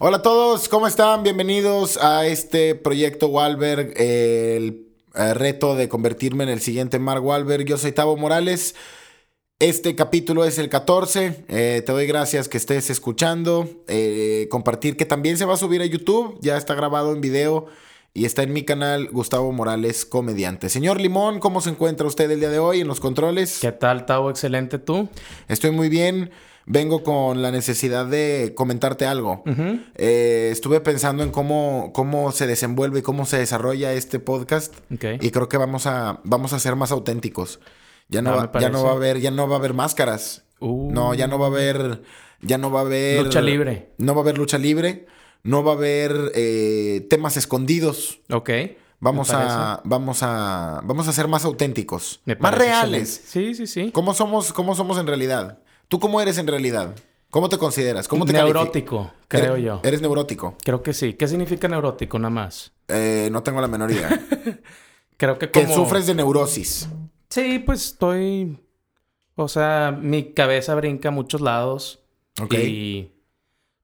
Hola a todos, ¿cómo están? Bienvenidos a este proyecto Wahlberg, el eh, reto de convertirme en el siguiente Mark Wahlberg. Yo soy Tavo Morales. Este capítulo es el 14. Eh, te doy gracias que estés escuchando. Eh, compartir que también se va a subir a YouTube. Ya está grabado en video y está en mi canal Gustavo Morales Comediante. Señor Limón, ¿cómo se encuentra usted el día de hoy en los controles? ¿Qué tal, Tavo? Excelente, ¿tú? Estoy muy bien. Vengo con la necesidad de comentarte algo. Eh, estuve pensando en cómo, cómo se desenvuelve y cómo se desarrolla este podcast. Y creo que vamos a, vamos a ser más auténticos. Ya no, Ah, va, ya no va a haber, ya no va a haber máscaras. Uh. No, ya no va a haber, ya no va a haber Lucha libre. No va a haber lucha libre. No va a haber eh, temas escondidos. Ok. Vamos a, vamos a, vamos a ser más auténticos, más reales. excelente. Sí, sí, sí. ¿Cómo somos, cómo somos en realidad? ¿Tú cómo eres en realidad? ¿Cómo te consideras? ¿Cómo te Neurótico, creo Eres- yo. Eres neurótico. Creo que sí. ¿Qué significa neurótico nada más? Eh, no tengo la menor idea. Creo que que como... sufres de neurosis. Sí, pues estoy... O sea, mi cabeza brinca a muchos lados. Ok. Y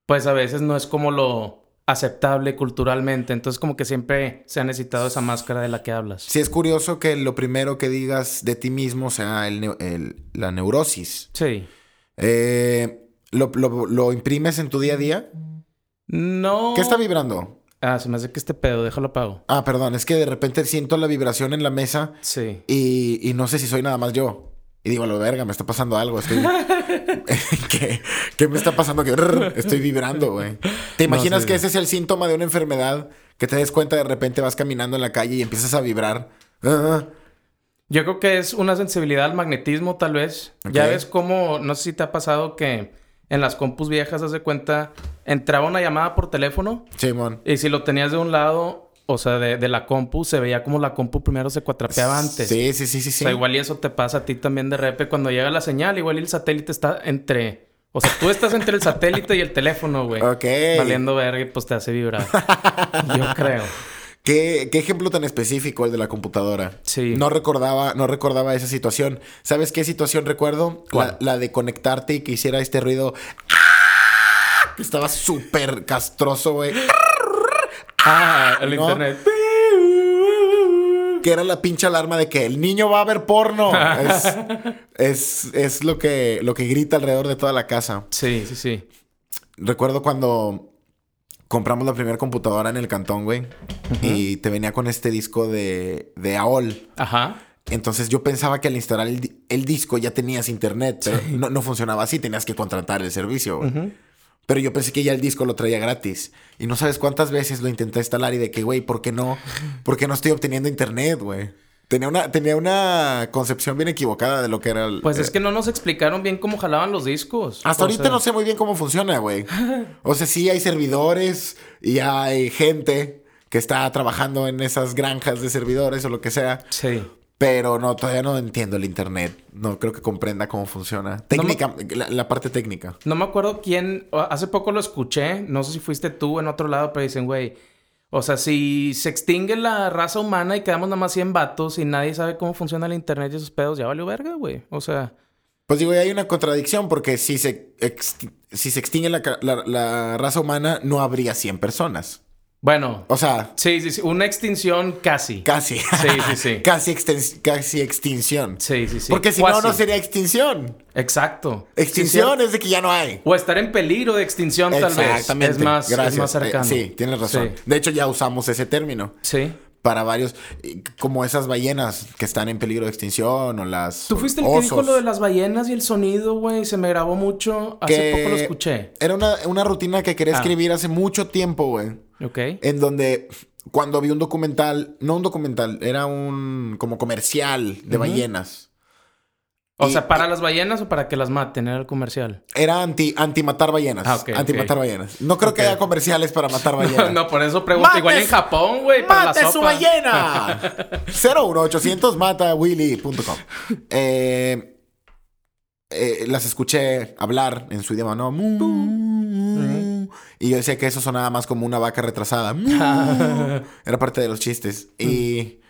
pues a veces no es como lo aceptable culturalmente. Entonces como que siempre se ha necesitado esa máscara de la que hablas. Sí es curioso que lo primero que digas de ti mismo sea el- la neurosis. Sí. Eh, ¿lo, lo- lo imprimes en tu día a día? No... ¿Qué está vibrando? Ah, se me hace que este pedo, déjalo apago. Ah, perdón, es que de repente siento la vibración en la mesa Sí. y, y no sé si soy nada más yo. Y digo, lo verga, me está pasando algo. Estoy... ¿Qué, qué me está pasando? Que estoy vibrando, güey. ¿Te No imaginas que ese es el síntoma de una enfermedad? Que te des cuenta de repente vas caminando en la calle y empiezas a vibrar. Yo creo que es una sensibilidad al magnetismo, tal vez. Ya ves cómo, no sé si te ha pasado que en las compus viejas, haz de cuenta, entraba una llamada por teléfono Simón. y si lo tenías de un lado, o sea, de, de la compu, se veía como la compu primero se cuatrapeaba antes. Sí, sí, sí, sí, O sí. sea, igual y eso te pasa a ti también de repente cuando llega la señal, igual y el satélite está entre... O sea, tú estás entre el satélite y el teléfono, güey. Ok. Valiendo verga y pues te hace vibrar. Yo creo. ¿Qué, qué ejemplo tan específico el de la computadora? Sí. No recordaba, no recordaba esa situación. ¿Sabes qué situación recuerdo? La, de conectarte y que hiciera este ruido. ¡Ah! Que estaba súper castroso, güey. Ah, el ¿No? internet. Que era la pinche alarma de que el niño va a ver porno. es, es, es lo, que, lo que grita alrededor de toda la casa. Sí, sí, sí. Recuerdo cuando compramos la primera computadora en el cantón, güey. Y te venía con este disco de, de AOL. Ajá. Entonces yo pensaba que al instalar el, el disco ya tenías internet, pero no, no funcionaba así, tenías que contratar el servicio. güey. Pero yo pensé que ya el disco lo traía gratis. Y no sabes cuántas veces lo intenté instalar y de que, güey, ¿por qué no? ¿Por qué no estoy obteniendo internet, güey? Tenía una, tenía una concepción bien equivocada de lo que era el... Pues es eh, que no nos explicaron bien cómo jalaban los discos. Hasta O ahorita sea, no sé muy bien cómo funciona, güey. O sea, sí hay servidores y hay gente que está trabajando en esas granjas de servidores o lo que sea. Sí. Pero no, todavía no entiendo el internet. No creo que comprenda cómo funciona. Técnica, la, la parte técnica. No me acuerdo quién. Hace poco lo escuché. No sé si fuiste tú en otro lado, pero dicen, güey. O sea, si se extingue la raza humana y quedamos nada más 100 vatos y nadie sabe cómo funciona el internet y esos pedos, ya valió verga, güey. O sea, Pues digo, hay una contradicción porque si se, si se extingue la- la raza humana, no habría 100 personas. Bueno. O sea, Sí, sí, sí. Una extinción casi. casi. Sí, sí, sí. casi, exten- casi extinción. Sí, sí, sí. Porque si no, Cuasi. no sería extinción. Exacto. Extinción Sí, es de que ya no hay. O estar en peligro de extinción, tal vez. Exactamente. Es más, es más cercano. Eh, sí, tienes razón. Sí. De hecho, ya usamos ese término Sí. Para varios, como esas ballenas que están en peligro de extinción o las. Tú fuiste el osos. que dijo lo de las ballenas y el sonido, güey. Se me grabó mucho. Hace Que poco lo escuché. Era una, una rutina que quería Ah. escribir hace mucho tiempo, güey. Ok. En donde cuando vi un documental, no un documental, era un como comercial de ballenas. O y- sea, ¿para las ballenas o para que las maten? Era el comercial. Era anti, anti matar ballenas. Ah, anti matar ballenas. No creo que haya comerciales para matar ballenas. no, por eso pregunto. ¡Mate Igual en Japón, güey, ¡Mate su ballena! 01800 matawilly.com. Eh, eh, las escuché hablar en su idioma, ¿no? Mu. Y yo decía que eso sonaba más como una vaca retrasada. Era parte de los chistes. Y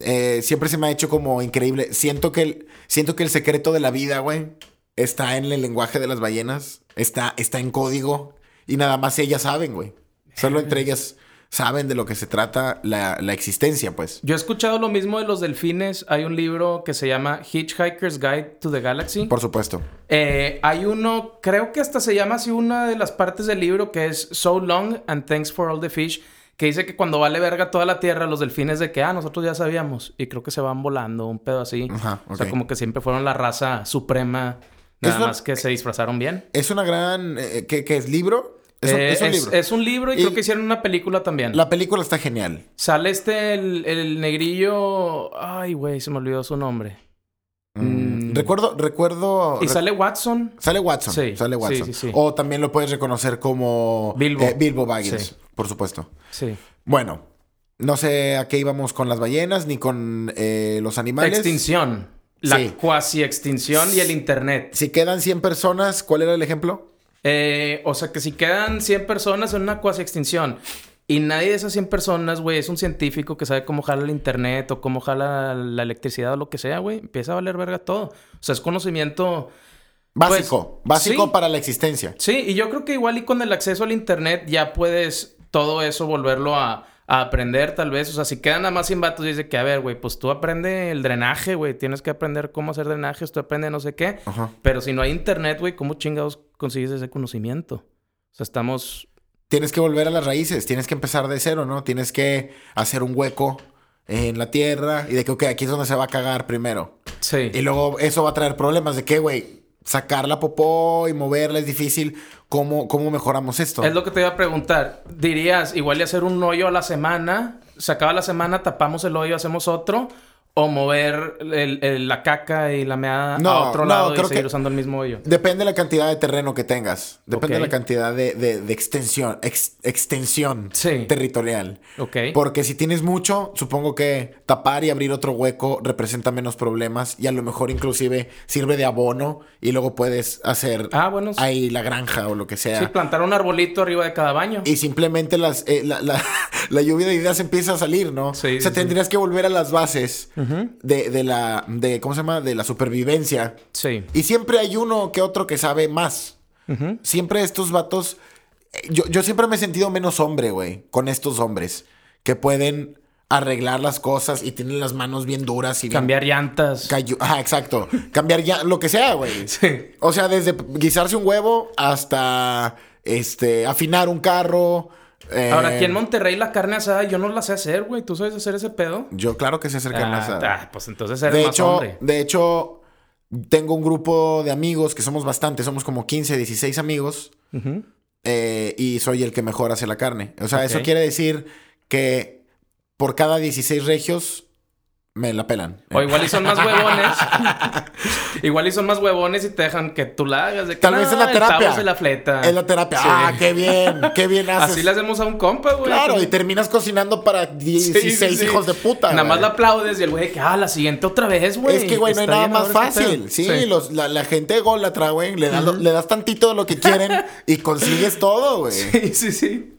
eh, siempre se me ha hecho como increíble. Siento que el, siento que el secreto de la vida, güey, está en el lenguaje de las ballenas. Está, está en código. y nada más ellas saben, güey. Solo entre ellas saben de lo que se trata la, la existencia, pues. Yo he escuchado lo mismo de los delfines. Hay un libro que se llama Hitchhiker's Guide to the Galaxy. Por supuesto. Eh, hay uno, creo que hasta se llama así una de las partes del libro que es So Long and Thanks for All the Fish, que dice que cuando vale verga toda la tierra, los delfines de que, ah, nosotros ya sabíamos. Y creo que se van volando, un pedo así. Ajá, O sea, como que siempre fueron la raza suprema, nada más que se disfrazaron bien. Es una gran... eh, ¿qué, qué es? ¿Libro? Es, un- Eh, es un es, libro. es un libro y, Y- creo que hicieron una película también. La película está genial. Sale este, el, el negrillo. Ay, güey, se me olvidó su nombre. Mm. Recuerdo, recuerdo... Y rec- sale Watson. Sale Watson. Sí, sale Watson. sí, sí. O también lo puedes reconocer como... Bilbo. eh, Bilbo Baggins, por supuesto. Sí. Bueno, no sé a qué íbamos con las ballenas ni con eh, los animales. Extinción. La cuasi extinción y el internet. Si quedan 100 personas, ¿cuál era el ejemplo? Eh, o sea que si quedan 100 personas en una cuasi extinción y nadie de esas 100 personas, güey, es un científico que sabe cómo jala el internet o cómo jala la electricidad o lo que sea, güey, empieza a valer verga todo. O sea, es conocimiento. Básico. Pues, básico sí. para la existencia. Sí, y yo creo que igual y con el acceso al internet ya puedes todo eso volverlo a, a aprender, tal vez. O sea, si quedan nada más 100 vatos dice que, a ver, güey, pues tú aprende el drenaje, güey. Tienes que aprender cómo hacer drenajes, tú aprende no sé qué. Ajá. Pero si no hay internet, güey, ¿cómo chingados consigues ese conocimiento? O sea, estamos... Tienes que volver a las raíces, tienes que empezar de cero, ¿no? Tienes que hacer un hueco en la tierra y de que, ok, aquí es donde se va a cagar primero. Sí. Y luego eso va a traer problemas de que, güey, sacar la popó y moverla es difícil. ¿Cómo, cómo mejoramos esto? Es lo que te iba a preguntar. Dirías, igual y hacer un hoyo a la semana, se acaba la semana, tapamos el hoyo, hacemos otro, o mover el- el- la caca y la meada No, a otro no, lado y creo seguir que- usando el mismo hoyo. Depende de la cantidad de terreno que tengas. Depende de la cantidad de, de- de extensión, ex- extensión Sí. territorial. Ok. Porque si tienes mucho, supongo que tapar y abrir otro hueco representa menos problemas y a lo mejor inclusive sirve de abono y luego puedes hacer Ah, bueno. sí. ahí la granja o lo que sea. Sí, plantar un arbolito arriba de cada baño. Y simplemente las, eh, la, la- la lluvia de ideas empieza a salir, ¿no? Sí, o sea, sí, tendrías que volver a las bases De, de la, de, ¿cómo se llama? De la supervivencia. Sí. Y siempre hay uno que otro que sabe más. Siempre estos vatos. eh, Yo, yo siempre me he sentido menos hombre, güey, con estos hombres que pueden arreglar las cosas y tienen las manos bien duras y bien Cambiar llantas. callu- Ajá, exacto. Cambiar ya lo que sea, güey. Sí. O sea, desde guisarse un huevo hasta este afinar un carro. Eh, Ahora, aquí en Monterrey la carne asada yo no la sé hacer, güey. ¿Tú sabes hacer ese pedo? Yo claro que sé hacer carne Ah, asada. ah, pues entonces eres De más hecho, hombre. de hecho, tengo un grupo de amigos que somos bastantes, somos como 15, 16 amigos. Eh, y soy el que mejor hace la carne. O sea, eso quiere decir que por cada 16 regios me la pelan. O igual y son más huevones. igual y son más huevones y te dejan que tú la hagas. De que, Tal vez "No, en la terapia. Se la fleta. Es la terapia. Sí. Ah, qué bien, qué bien haces. Así le hacemos a un compa, güey. Claro, y terminas cocinando para 16 Sí, sí, sí. hijos de puta. Nada más la aplaudes y el güey que, ah, la siguiente otra vez, güey. Es que, güey, no hay nada más fácil. Sí, Los, la, la gente ególatra, güey. Le, das lo- le das tantito de lo que quieren y consigues todo, güey. Sí, sí, sí.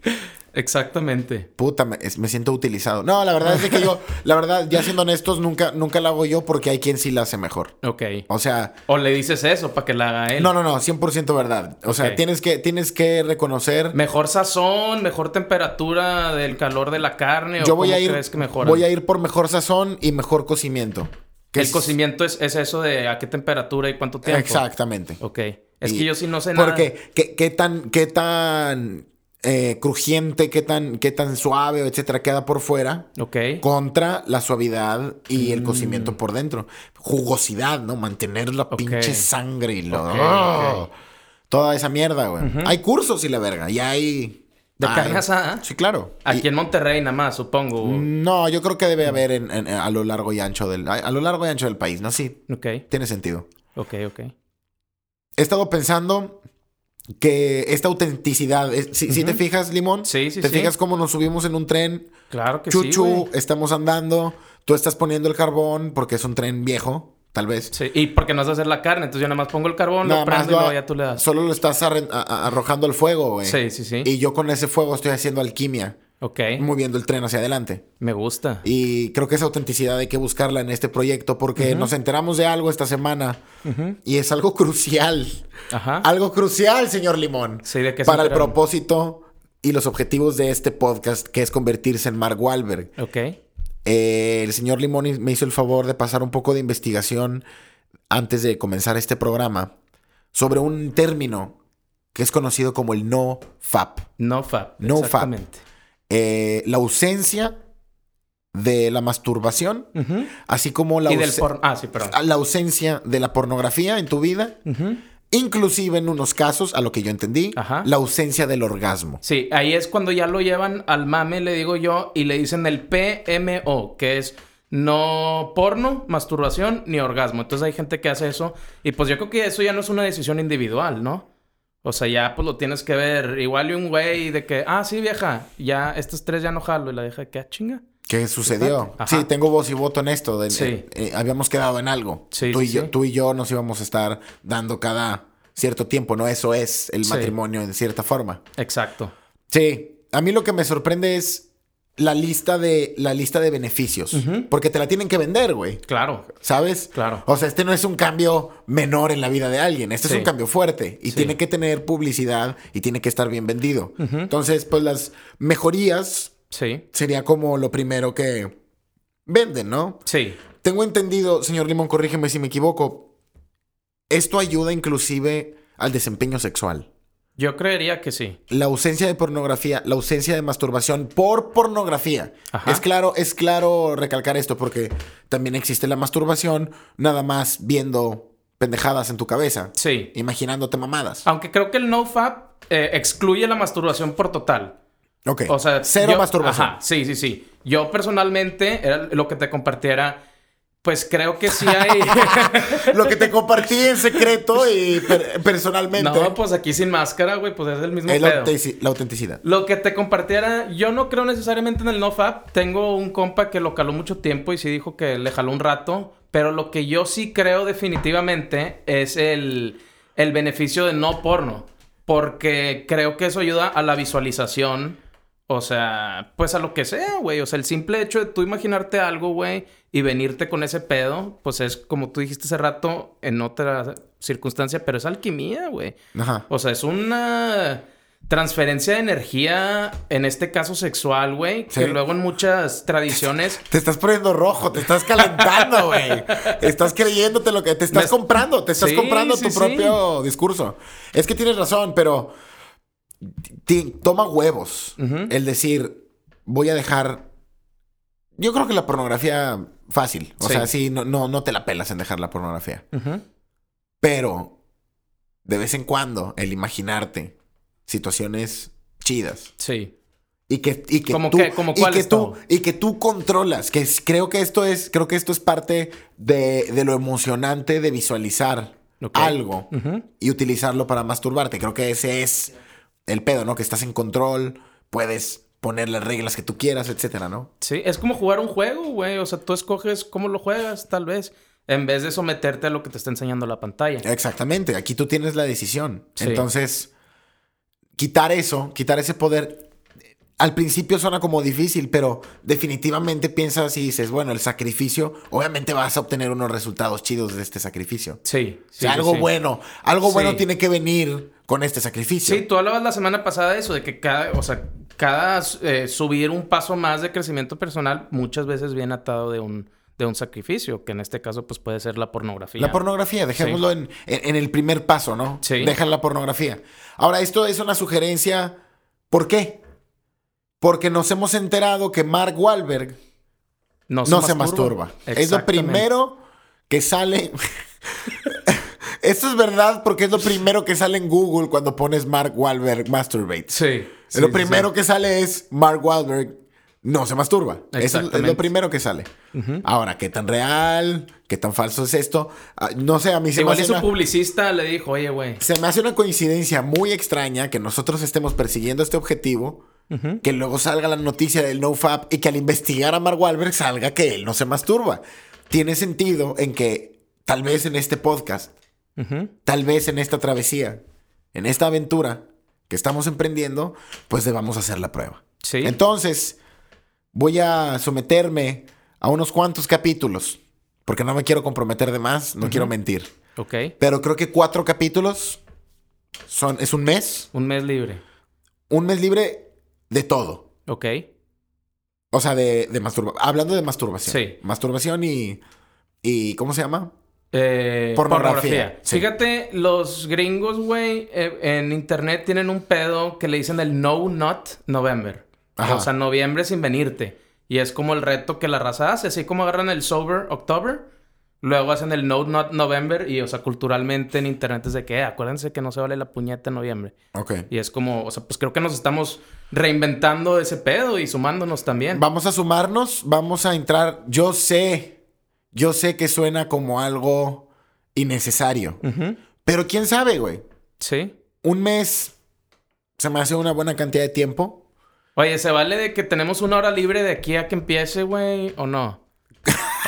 Exactamente. Puta, me, siento utilizado. No, la verdad es que yo, la verdad, ya siendo honestos, nunca, nunca la hago yo porque hay quien sí la hace mejor. Ok. O sea, O le dices eso para que la haga él. no, no, no, 100% verdad. O sea, tienes, que, tienes que reconocer. Mejor sazón, mejor temperatura del calor de la carne. yo ¿o voy a ir, crees que mejora? voy a ir por mejor sazón y mejor cocimiento. El es- cocimiento es, es eso de a qué temperatura y cuánto tiempo. Exactamente. Ok. Es que yo sí no sé nada. Porque qué, qué tan, qué tan eh, crujiente, qué tan, qué tan suave, etcétera, queda por fuera. Ok. Contra la suavidad y Mm. el cocimiento por dentro. Jugosidad, ¿no? Mantener la pinche sangre y lo. ¡Ah! Toda esa mierda, güey. Hay cursos y la verga. Y hay. ¿De asada? Sí, claro. Aquí Y- en Monterrey nada más, supongo. No, yo creo que debe haber en- en- a lo largo y ancho del. A, a lo largo y ancho del país, ¿no? Sí, Ok. tiene sentido. Ok, ok. He estado pensando que esta autenticidad. es- si, si te fijas, Limón, Sí, sí, te sí. fijas cómo nos subimos en un tren, Claro que sí. chuchu, estamos andando, tú estás poniendo el carbón porque es un tren viejo, tal vez. Sí, y porque no vas a hacer la carne, entonces yo nada más pongo el carbón, Nada lo prendo y lo- luego ya tú le das. Solo lo estás arrojando al fuego, güey. Sí, sí, sí. Y yo con ese fuego estoy haciendo alquimia. Ok. moviendo el tren hacia adelante. Me gusta. Y creo que esa autenticidad hay que buscarla en este proyecto porque nos enteramos de algo esta semana y es algo crucial. Ajá. Algo crucial, señor Limón. Sí, ¿de Para el propósito y los objetivos de este podcast, que es convertirse en Mark Wahlberg. Ok. Eh, el señor Limón me hizo el favor de pasar un poco de investigación antes de comenzar este programa sobre un término que es conocido como el no FAP. No fab. No fab. exactamente. Eh, la ausencia de la masturbación, así como la. Ah, sí, la ausencia de la pornografía en tu vida, inclusive en unos casos, a lo que yo entendí, Ajá. la ausencia del orgasmo. Sí, ahí es cuando ya lo llevan al mame, le digo yo, y le dicen el PMO, que es no porno, masturbación ni orgasmo. Entonces hay gente que hace eso. Y pues yo creo que eso ya no es una decisión individual, ¿no? O sea, ya pues lo tienes que ver. Igual y un güey de que, ah, sí, vieja, ya estos tres ya no jalo. Y la deja que, ah, chinga. ¿Qué sucedió? Sí, tengo voz y voto en esto. de- Sí. eh, eh, habíamos quedado en algo. Sí, tú, sí, y yo, sí. tú y yo nos íbamos a estar dando cada cierto tiempo, ¿no? Eso es el matrimonio en cierta forma. Exacto. Sí, a mí lo que me sorprende es la lista de, la lista de beneficios. Porque te la tienen que vender, güey. Claro. ¿Sabes? Claro. O sea, este no es un cambio menor en la vida de alguien. Este Sí. es un cambio fuerte. Y Sí. tiene que tener publicidad y tiene que estar bien vendido. Entonces, pues las mejorías Sí. sería como lo primero que venden, ¿no? Sí. Tengo entendido, señor Limón, corrígeme si me equivoco. Esto ayuda inclusive al desempeño sexual. Yo creería que sí. La ausencia de pornografía, la ausencia de masturbación por pornografía. Ajá. Es claro, es claro recalcar esto porque también existe la masturbación nada más viendo pendejadas en tu cabeza, Sí. imaginándote mamadas. Aunque creo que el NoFap eh, excluye la masturbación por total. Ok. O sea, cero yo- masturbación. Ajá, sí, sí, sí. Yo personalmente, era lo que te compartiera, pues creo que sí hay. Lo que te compartí en secreto y per- personalmente no, pues aquí sin máscara, güey, pues es el mismo es la, pedo. la autenticidad. Lo que te compartiera, yo no creo necesariamente en el NoFap. Tengo un compa que lo caló mucho tiempo y sí dijo que le jaló un rato. Pero lo que yo sí creo definitivamente es el, el beneficio de no porno. Porque creo que eso ayuda a la visualización. O sea, pues a lo que sea, güey. O sea, el simple hecho de tú imaginarte algo, güey, y venirte con ese pedo, pues es como tú dijiste hace rato en otra circunstancia, pero es alquimia, güey. Ajá. O sea, es una transferencia de energía, en este caso sexual, güey, Sí. que luego en muchas tradiciones... Te estás poniendo rojo, te estás calentando, güey. Estás creyéndote lo que te estás Me- comprando, te estás Sí, comprando sí, tu propio discurso. Es que tienes razón, pero toma huevos el decir, voy a dejar. Yo creo que la pornografía fácil. O Sí. sea, sí, no, no, no te la pelas en dejar la pornografía. Pero de vez en cuando, el imaginarte situaciones chidas. Sí. Y que, y que ¿Cómo tú, y que tú, y que tú controlas. Que es- creo que esto es, creo que esto es parte de, de lo emocionante de visualizar algo y utilizarlo para masturbarte. Creo que ese es el pedo, ¿no? Que estás en control, puedes poner las reglas que tú quieras, etcétera, ¿no? Sí, es como jugar un juego, güey. O sea, tú escoges cómo lo juegas, tal vez, en vez de someterte a lo que te está enseñando la pantalla. Exactamente. Aquí tú tienes la decisión. Sí. Entonces, quitar eso, quitar ese poder. Al principio suena como difícil, pero definitivamente piensas y dices, bueno, el sacrificio, obviamente vas a obtener unos resultados chidos de este sacrificio. Sí. O sea, algo sí. bueno, algo bueno tiene que venir con este sacrificio. Sí, tú hablabas la semana pasada de eso, de que cada, o sea, cada eh, subir un paso más de crecimiento personal muchas veces viene atado de un, de un sacrificio, que en este caso pues puede ser la pornografía. La pornografía, dejémoslo en, en- en el primer paso, ¿no? Sí. Dejan la pornografía. Ahora, esto es una sugerencia. ¿Por qué? Porque nos hemos enterado que Mark Wahlberg no se masturba. Es lo primero que sale. Esto es verdad porque es lo primero que sale en Google cuando pones Mark Wahlberg masturbate. Sí. sí, lo primero sí. que sale es Mark Wahlberg no se masturba. Eso es- lo primero que sale. Ahora, ¿qué tan real? ¿Qué tan falso es esto? Ah, no sé, a mí se me Igual hace y su una- publicista le dijo, oye, güey. se me hace una coincidencia muy extraña que nosotros estemos persiguiendo este objetivo, que luego salga la noticia del NoFap y que al investigar a Mark Wahlberg salga que él no se masturba. Tiene sentido en que tal vez en este podcast, Tal vez en esta travesía, en esta aventura que estamos emprendiendo, pues debamos hacer la prueba. Sí. Entonces, voy a someterme a unos cuantos capítulos. Porque no me quiero comprometer de más, no quiero mentir. Ok. Pero creo que cuatro capítulos son, es un mes. Un mes libre. Un mes libre de todo. Ok. O sea, de, de masturbación. Hablando de masturbación. Sí. Masturbación y. y ¿Cómo se llama? Eh, Pornografía, sí. Fíjate, los gringos, güey, eh, en internet tienen un pedo que le dicen el No Not November. Ajá. O sea, noviembre sin venirte. Y es como el reto que la raza hace. Así como agarran el Sober October, luego hacen el No Not November. Y, o sea, culturalmente en internet es de que, eh, acuérdense que no se vale la puñeta en noviembre. Ok. Y es como, o sea, pues creo que nos estamos reinventando ese pedo y sumándonos también. Vamos a sumarnos, vamos a entrar. Yo sé, yo sé que suena como algo innecesario. Pero quién sabe, güey. Sí. Un mes se me hace una buena cantidad de tiempo. Oye, ¿se vale de que tenemos una hora libre de aquí a que empiece, güey? ¿O no?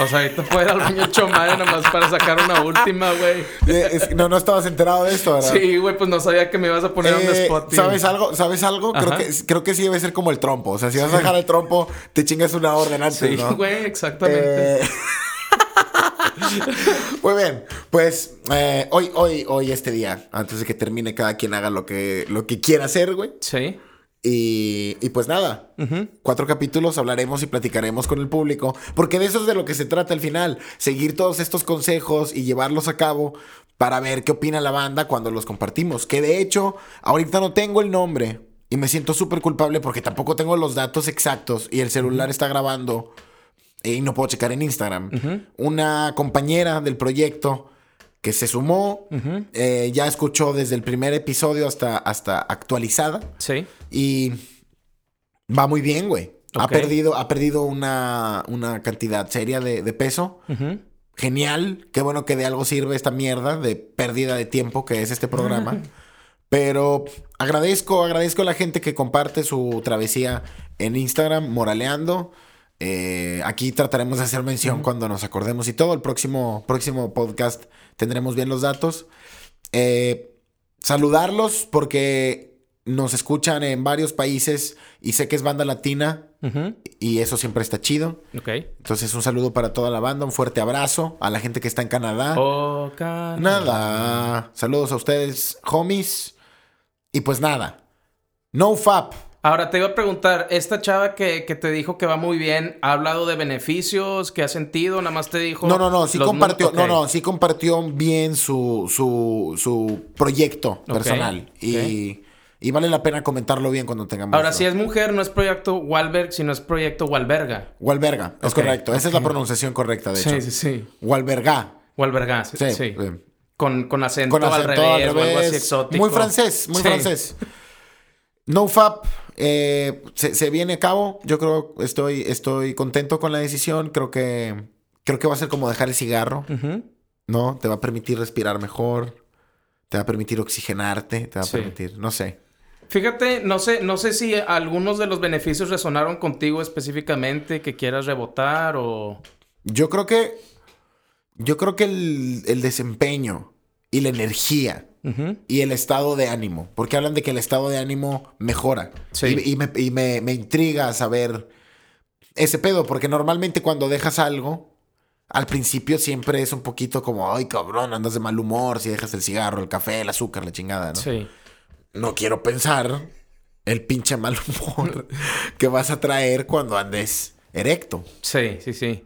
O sea, ahorita ir al baño hecho madre nomás para sacar una última, güey. Eh, no, no estabas enterado de esto, ¿verdad? Sí, güey, pues no sabía que me ibas a poner un Eh, spot. y- ¿Sabes algo? ¿Sabes algo? Creo que, creo que sí debe ser como el trompo. O sea, si vas a dejar el trompo, te chingas una orden antes, Sí, ¿no? güey, exactamente. Eh, Muy bien, pues eh, hoy, hoy, hoy, este día, antes de que termine, cada quien haga lo que, lo que quiera hacer, güey. Sí. Y, y pues nada, cuatro capítulos hablaremos y platicaremos con el público, porque de eso es de lo que se trata al final, seguir todos estos consejos y llevarlos a cabo para ver qué opina la banda cuando los compartimos. Que de hecho, ahorita no tengo el nombre y me siento súper culpable porque tampoco tengo los datos exactos y el celular está grabando y no puedo checar en Instagram. Una compañera del proyecto que se sumó, eh, ya escuchó desde el primer episodio hasta, hasta actualizada. Sí. Y va muy bien, güey. Ha perdido, ha perdido una, una cantidad seria de, de peso. Genial. Qué bueno que de algo sirve esta mierda de pérdida de tiempo que es este programa. Pero agradezco, agradezco a la gente que comparte su travesía en Instagram, moraleando. Eh, aquí trataremos de hacer mención cuando nos acordemos y todo. El próximo, próximo podcast tendremos bien los datos. Eh, saludarlos porque nos escuchan en varios países y sé que es banda latina y eso siempre está chido. Entonces un saludo para toda la banda, un fuerte abrazo a la gente que está en Canadá. Oh, Canadá. Nada. Saludos a ustedes, homies. Y pues nada. No fap. Ahora te iba a preguntar, esta chava que, que te dijo que va muy bien, ¿ha hablado de beneficios? ¿Qué ha sentido? Nada más te dijo. No, no, no, sí compartió, no, no, sí compartió bien su, su, su proyecto personal. Y, y vale la pena comentarlo bien cuando tengamos. Ahora, si es mujer, no es proyecto Walberg, sino es proyecto Walberga. Walberga, es correcto. Esa es la pronunciación correcta, de Sí, hecho. sí, sí. Walberga. Walberga, sí. Sí. sí. Con, con acento, Con acento al revés, al o algo así exótico. Muy francés, muy Sí. francés. NoFap eh, se, se viene a cabo. Yo creo, estoy, estoy contento con la decisión. Creo que, creo que va a ser como dejar el cigarro. ¿no? Te va a permitir respirar mejor. Te va a permitir oxigenarte. Te va a Sí. permitir, no sé. Fíjate, no sé, no sé si algunos de los beneficios resonaron contigo específicamente, que quieras rebotar o... Yo creo que, yo creo que el, el desempeño y la energía Y el estado de ánimo, porque hablan de que el estado de ánimo mejora. Sí. Y, y me, y me- me intriga saber ese pedo, porque normalmente cuando dejas algo, al principio siempre es un poquito como, ay cabrón, andas de mal humor si dejas el cigarro, el café, el azúcar, la chingada, ¿no? Sí. No quiero pensar el pinche mal humor que vas a traer cuando andes erecto. Sí, sí, sí.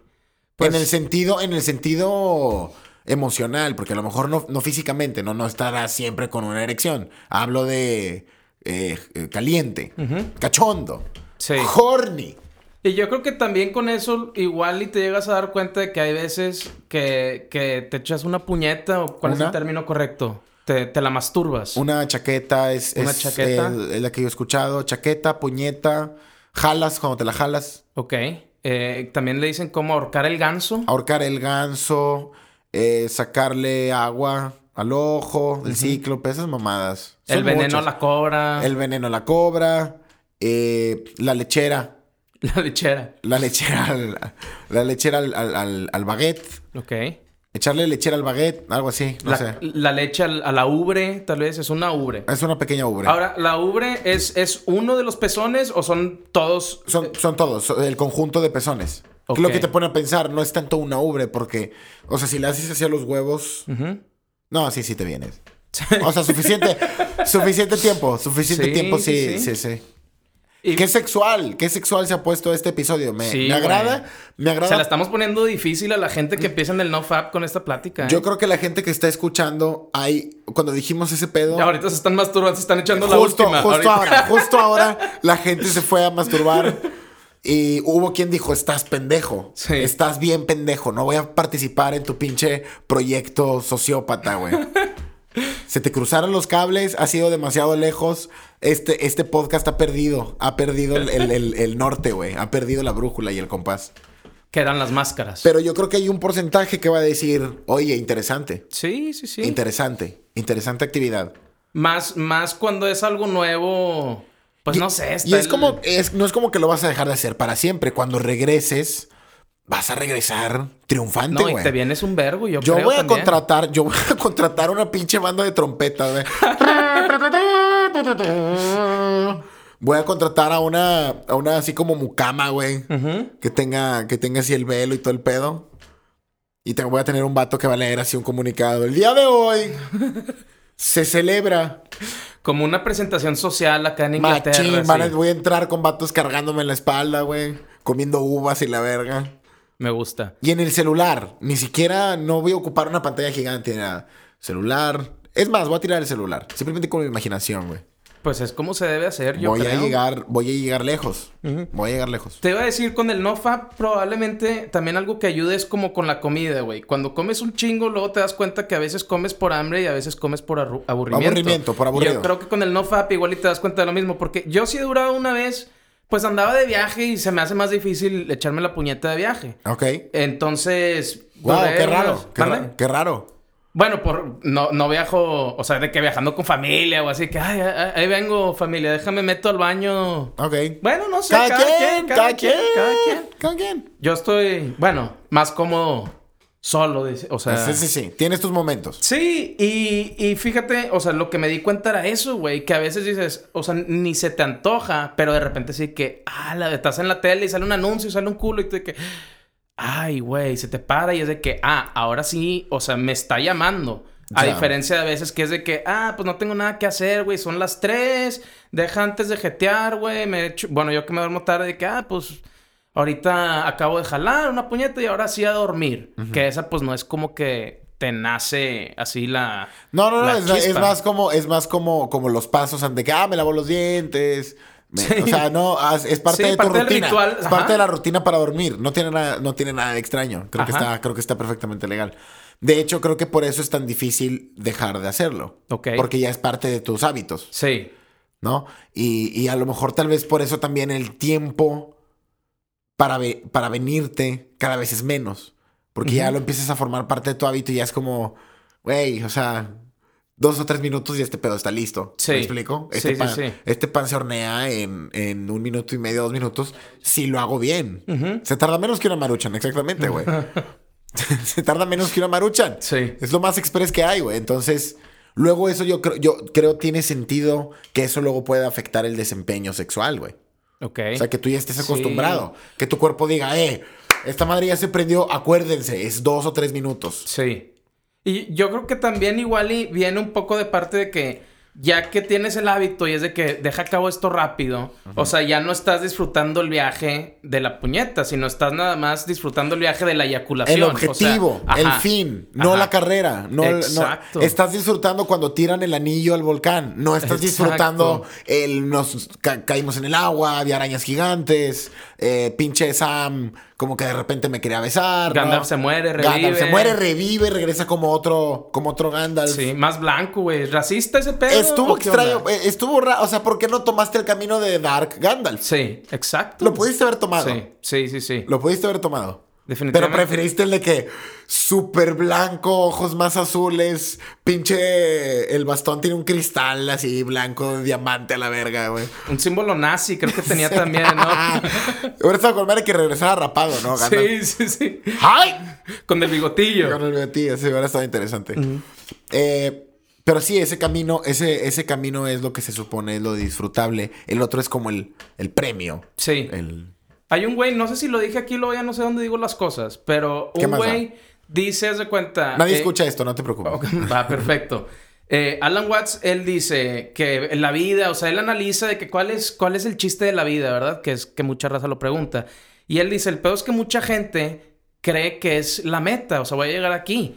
Pues, en el sentido, en el sentido emocional, porque a lo mejor no, no físicamente, no, no estarás siempre con una erección. Hablo de eh, eh, caliente, cachondo, Sí. horny. Y yo creo que también con eso igual y te llegas a dar cuenta de que hay veces que, que te echas una puñeta o cuál es el término correcto. Te, te la masturbas. Una chaqueta es, Una es, chaqueta. eh, es la que yo he escuchado. Chaqueta, puñeta, jalas cuando te la jalas. Ok. Eh, también le dicen cómo ahorcar el ganso. Ahorcar el ganso, eh, sacarle agua al ojo, del cíclope, esas mamadas. el veneno a muchas. la cobra. El veneno a la cobra, eh, la lechera. La lechera. La lechera al, la lechera al, al, baguette. Ok. Echarle lechera al baguette, algo así, no la, sé. la leche al- a la ubre, tal vez, es una ubre. Es una pequeña ubre. Ahora, ¿la ubre es, es uno de los pezones o son todos? Son, son todos, el conjunto de pezones. Es Lo que te pone a pensar, no es tanto una ubre, porque, o sea, si le haces hacia los huevos, no, sí, sí te vienes. O sea, suficiente, suficiente tiempo, suficiente Sí, tiempo, sí, sí, sí, sí. sí. Y Qué sexual, qué sexual se ha puesto este episodio. Me, Sí, me agrada, güey. me agrada. se la estamos poniendo difícil a la gente que empieza en el NoFap con esta plática. ¿eh? Yo creo que la gente que está escuchando, ahí, cuando dijimos ese pedo. Ya ahorita se están masturbando, se están echando la última. justo ahorita. ahora, justo ahora, la gente se fue a masturbar. Y hubo quien dijo, estás pendejo. Sí. Estás bien pendejo. No voy a participar en tu pinche proyecto sociópata, güey. Se te cruzaron los cables, ha sido demasiado lejos. Este, este podcast ha perdido, ha perdido el, el- el- el norte, güey. Ha perdido la brújula y el compás. Que eran las máscaras. Pero yo creo que hay un porcentaje que va a decir, oye, interesante, sí, sí, sí. interesante, interesante actividad. Más, más cuando es algo nuevo. Pues Y- no sé. está Y es el- como, es, no es como que lo vas a dejar de hacer para siempre. Cuando regreses, vas a regresar triunfante, No, y güey. te vienes un vergo, yo, Yo creo voy a también. contratar, yo voy a contratar una pinche banda de trompetas, güey. Voy a contratar a una, a una así como mucama, güey. Ujú. Que tenga, que tenga así el velo y todo el pedo. Y te, voy a tener un vato que va a leer así un comunicado. El día de hoy se celebra Como una presentación social acá en Inglaterra. Machín, sí. voy a entrar con vatos cargándome en la espalda, güey. Comiendo uvas y la verga. Me gusta. Y en el celular, ni siquiera no voy a ocupar una pantalla gigante ni nada. Celular. Es más, voy a tirar el celular. Simplemente con mi imaginación, güey. Pues es como se debe hacer, yo Voy creo. a llegar, voy a llegar lejos. Voy a llegar lejos. Te iba a decir, con el NoFap probablemente también algo que ayude es como con la comida, güey. Cuando comes un chingo, luego te das cuenta que a veces comes por hambre y a veces comes por aburrimiento. Aburrimiento, por aburrido. Yo creo que con el NoFap igual y te das cuenta de lo mismo. Porque yo sí he durado una vez, pues andaba de viaje y se me hace más difícil echarme la puñeta de viaje. Ok. Entonces... Wow, qué raro. Qué, ¿Mande? ra- qué raro. Bueno, por no, no viajo, o sea, de que viajando con familia o así, que ay, ay, ahí vengo, familia, déjame meto al baño. Ok. Bueno, no sé, Cada, cada, quien, quien, cada quien, cada quien. Cada quien. Yo estoy, bueno, más cómodo solo, dice, o sea. sí, sí, sí. Tienes tus momentos. Sí, y, y fíjate, o sea, lo que me di cuenta era eso, güey, que a veces dices, o sea, ni se te antoja, pero de repente sí que, ah, la, estás en la tele y sale un anuncio sale un culo y tú que, ay, güey, se te para y es de que, ah, ahora sí, o sea, me está llamando. A diferencia de veces que es de que, ah, pues no tengo nada que hacer, güey, son las tres, deja antes de jetear, güey, me bueno, yo que me duermo tarde, de que, ah, pues ahorita acabo de jalar una puñeta y ahora sí a dormir. Que esa pues no es como que te nace así la... No, no, no, la es, más como, es más como, como los pasos ante que, ah, me lavo los dientes. Me- Sí. O sea, no, es parte Sí, de tu parte rutina. ritual, Es parte de la rutina para dormir. No tiene nada, no tiene nada de extraño. Creo que está, creo que está perfectamente legal. De hecho, creo que por eso es tan difícil dejar de hacerlo. Ok. Porque ya es parte de tus hábitos, Sí. ¿no? Y, y a lo mejor tal vez por eso también el tiempo para, ve- para venirte cada vez es menos. Porque ya lo empiezas a formar parte de tu hábito y ya es como, güey, o sea, dos o tres minutos y este pedo está listo. Sí. ¿Me explico? Este, sí, pan, sí. este pan se hornea en, en un minuto y medio, dos minutos, si lo hago bien. Se tarda menos que una maruchan, exactamente, güey. se tarda menos que una maruchan. Sí. Es lo más express que hay, güey. Entonces, luego eso yo creo, yo creo tiene sentido que eso luego puede afectar el desempeño sexual, güey. Ok. O sea, que tú ya estés acostumbrado. Que tu cuerpo diga, eh, esta madre ya se prendió, acuérdense, es dos o tres minutos. Sí. Y yo creo que también igual y viene un poco de parte de que ya que tienes el hábito y es de que deja a cabo esto rápido, o sea, ya no estás disfrutando el viaje de la puñeta, sino estás nada más disfrutando el viaje de la eyaculación. El o objetivo, sea, el ajá. fin, no la carrera. No, no- Exacto. estás disfrutando cuando tiran el anillo al volcán. No estás Exacto. disfrutando el nos ca- caímos en el agua, había arañas gigantes, eh, pinche Sam como que de repente me quería besar. ¿no? Gandalf se muere, Gandalf revive. se muere, revive, regresa como otro, como otro Gandalf. Sí, más blanco, güey. ¿Racista ese pedo? Estuvo ¿O qué extraño, eh, estuvo raro. O sea, ¿por qué no tomaste el camino de Dark Gandalf? Sí, exacto. Lo pudiste haber tomado. Sí, sí, sí, sí. Lo pudiste haber tomado. Pero Definitivamente. preferiste el de que súper blanco, ojos más azules, pinche. El bastón tiene un cristal así blanco de diamante a la verga, güey. Un símbolo nazi, creo que tenía también, ¿no? Hubiera estado con madre que regresara rapado, ¿no? Gandalf. sí, sí, sí. ¡Ay! Con el bigotillo. Con el bigotillo, sí, hubiera estado interesante. Eh, pero sí, ese camino, ese, ese camino es lo que se supone es lo disfrutable. El otro es como el, el premio. Sí. El... Hay un güey, no sé si lo dije aquí, luego ya no sé dónde digo las cosas, pero ¿Qué un güey dice, haz de cuenta. Nadie eh, escucha esto, no te preocupes. Va, perfecto. Eh, Alan Watts, él dice que la vida, o sea, él analiza de que cuál es, cuál es el chiste de la vida, ¿verdad? Que es que mucha raza lo pregunta. Y él dice, el peor es que mucha gente cree que es la meta, o sea, voy a llegar aquí.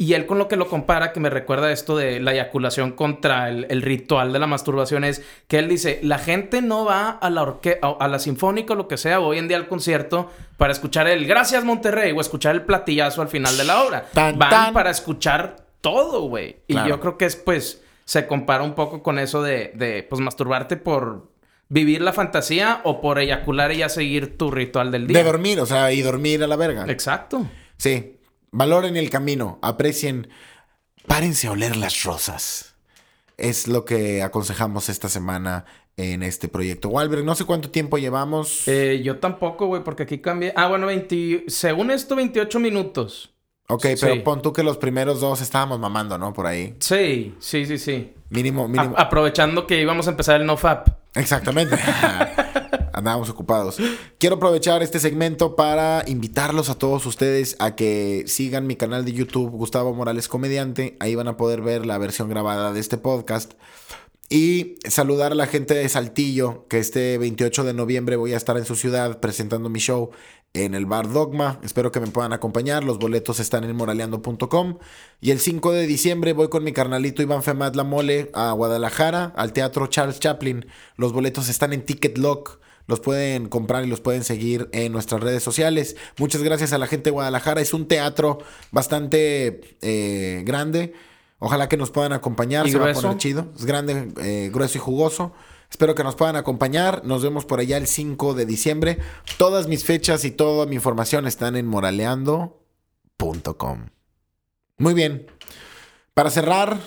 Y él con lo que lo compara, que me recuerda esto de la eyaculación contra el, el ritual de la masturbación, es que él dice, la gente no va a la, orque a, a la sinfónica o lo que sea, o hoy en día al concierto, para escuchar el Gracias Monterrey o escuchar el platillazo al final de la obra. Tan, Van tan. para escuchar todo, güey. Y Claro. yo creo que es, pues, se compara un poco con eso de, de, pues, masturbarte por vivir la fantasía o por eyacular y ya seguir tu ritual del día. De dormir, o sea, y dormir a la verga. Exacto. Sí. Valoren el camino, aprecien. Párense a oler las rosas. Es lo que aconsejamos esta semana en este proyecto. Walberg, no sé cuánto tiempo llevamos. Eh, yo tampoco, güey, porque aquí cambié. Ah, bueno, 20... según esto, 28 minutos. ok, pero pon tú que los primeros dos estábamos mamando, ¿no? Por ahí. Sí, sí, sí, sí. Mínimo, A- mínimo. aprovechando que íbamos a empezar el NoFap. Exactamente. Andábamos ocupados. Quiero aprovechar este segmento para invitarlos a todos ustedes a que sigan mi canal de YouTube, Gustavo Morales Comediante. Ahí van a poder ver la versión grabada de este podcast. Y saludar a la gente de Saltillo, que este 28 de noviembre voy a estar en su ciudad presentando mi show en el bar Dogma. Espero que me puedan acompañar. Los boletos están en moraleando.com. Y el 5 de diciembre voy con mi carnalito Iván Femat La Mole a Guadalajara, al Teatro Charles Chaplin. Los boletos están en Ticket Lock. Los pueden comprar y los pueden seguir en nuestras redes sociales. Muchas gracias a la gente de Guadalajara. Es un teatro bastante eh, grande. Ojalá que nos puedan acompañar. ¿Y Se va a poner chido. Es grande, eh, grueso y jugoso. Espero que nos puedan acompañar. Nos vemos por allá el 5 de diciembre. Todas mis fechas y toda mi información están en moraleando.com. Muy bien. Para cerrar,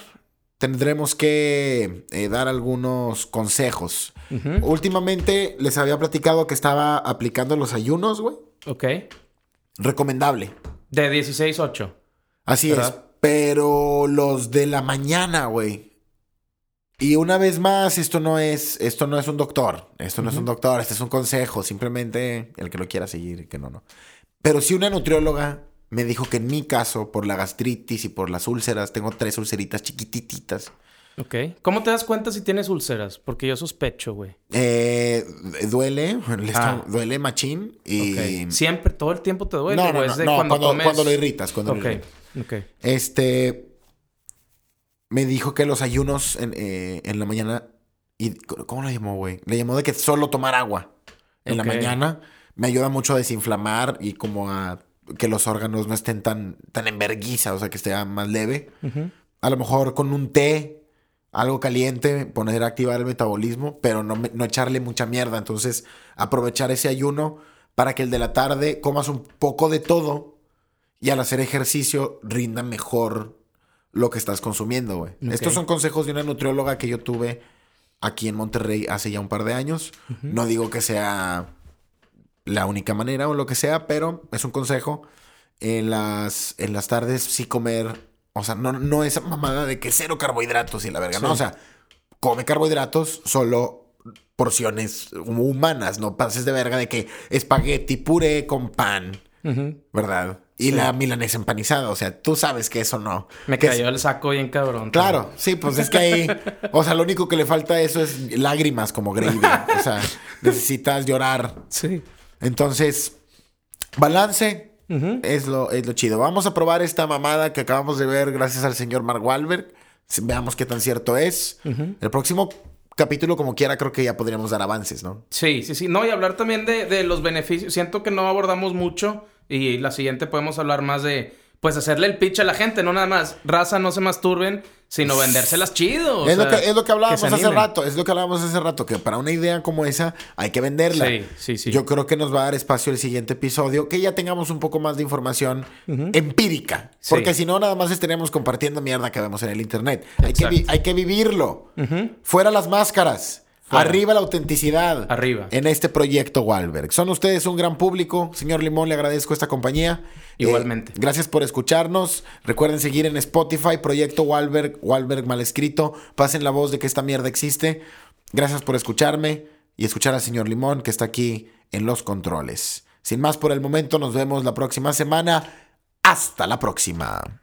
tendremos que eh, dar algunos consejos. Últimamente les había platicado que estaba aplicando los ayunos, güey. Ok. Recomendable. De 16-8. Así es. Pero los de la mañana, güey. Y una vez más, esto no es, esto no es un doctor. Esto no es un doctor, este es un consejo. Simplemente el que lo quiera seguir que no, no. Pero si una nutrióloga me dijo que en mi caso, por la gastritis y por las úlceras, tengo tres ulceritas chiquitititas. Ok. ¿Cómo te das cuenta si tienes úlceras? Porque yo sospecho, güey. Eh, duele, Ah. duele machín y... Siempre, todo el tiempo te duele. No, no, es de no, cuando, cuando, comes- cuando lo irritas, cuando lo Ok. irritas. Ok. Este. Me dijo que los ayunos en, eh, en la mañana. Y, ¿Cómo lo llamó, güey? Le llamó de que solo tomar agua en la mañana me ayuda mucho a desinflamar y como a que los órganos no estén tan, tan en vergüenza, o sea, que esté más leve. A lo mejor con un té, algo caliente, poner a activar el metabolismo, pero no, no echarle mucha mierda. Entonces, aprovechar ese ayuno para que el de la tarde comas un poco de todo y al hacer ejercicio rinda mejor lo que estás consumiendo, güey. Estos son consejos de una nutrióloga que yo tuve aquí en Monterrey hace ya un par de años. No digo que sea la única manera o lo que sea, pero es un consejo. En las, en las tardes sí comer, o sea, no, no esa mamada de que cero carbohidratos y la verga, Sí. no, o sea, come carbohidratos solo porciones humanas, no pases de verga de que espagueti puré con pan. ¿verdad? Y la milanesa empanizada, o sea, tú sabes que eso no. Me que es- cayó el saco bien cabrón. Claro, sí, pues es que ahí, o sea, lo único que le falta a eso es lágrimas como gravy, o sea, necesitas llorar. Sí. Entonces, balance es lo, es lo chido. Vamos a probar esta mamada que acabamos de ver gracias al señor Mark Wahlberg. Veamos qué tan cierto es. El próximo capítulo, como quiera, creo que ya podríamos dar avances, ¿no? Sí, sí, sí. No, y hablar también de, de los beneficios. Siento que no abordamos mucho y la siguiente podemos hablar más de pues hacerle el pitch a la gente, no nada más, raza, no se masturben, sino vendérselas chido. Es, lo que, es lo que hablábamos hace rato, es lo que hablábamos hace rato, que para una idea como esa hay que venderla. Sí, sí, sí. Yo creo que nos va a dar espacio el siguiente episodio, que ya tengamos un poco más de información empírica. Sí. Porque si no, nada más estaríamos compartiendo mierda que vemos en el internet. Hay que, vi- hay que vivirlo. Fuera las máscaras. Arriba la autenticidad. Arriba. En este proyecto Walberg. Son ustedes un gran público. Señor Limón, le agradezco esta compañía. Igualmente. Eh, gracias por escucharnos. Recuerden seguir en Spotify, Proyecto Walberg, Walberg mal escrito. Pasen la voz de que esta mierda existe. Gracias por escucharme y escuchar al señor Limón que está aquí en los controles. Sin más por el momento, nos vemos la próxima semana. Hasta la próxima.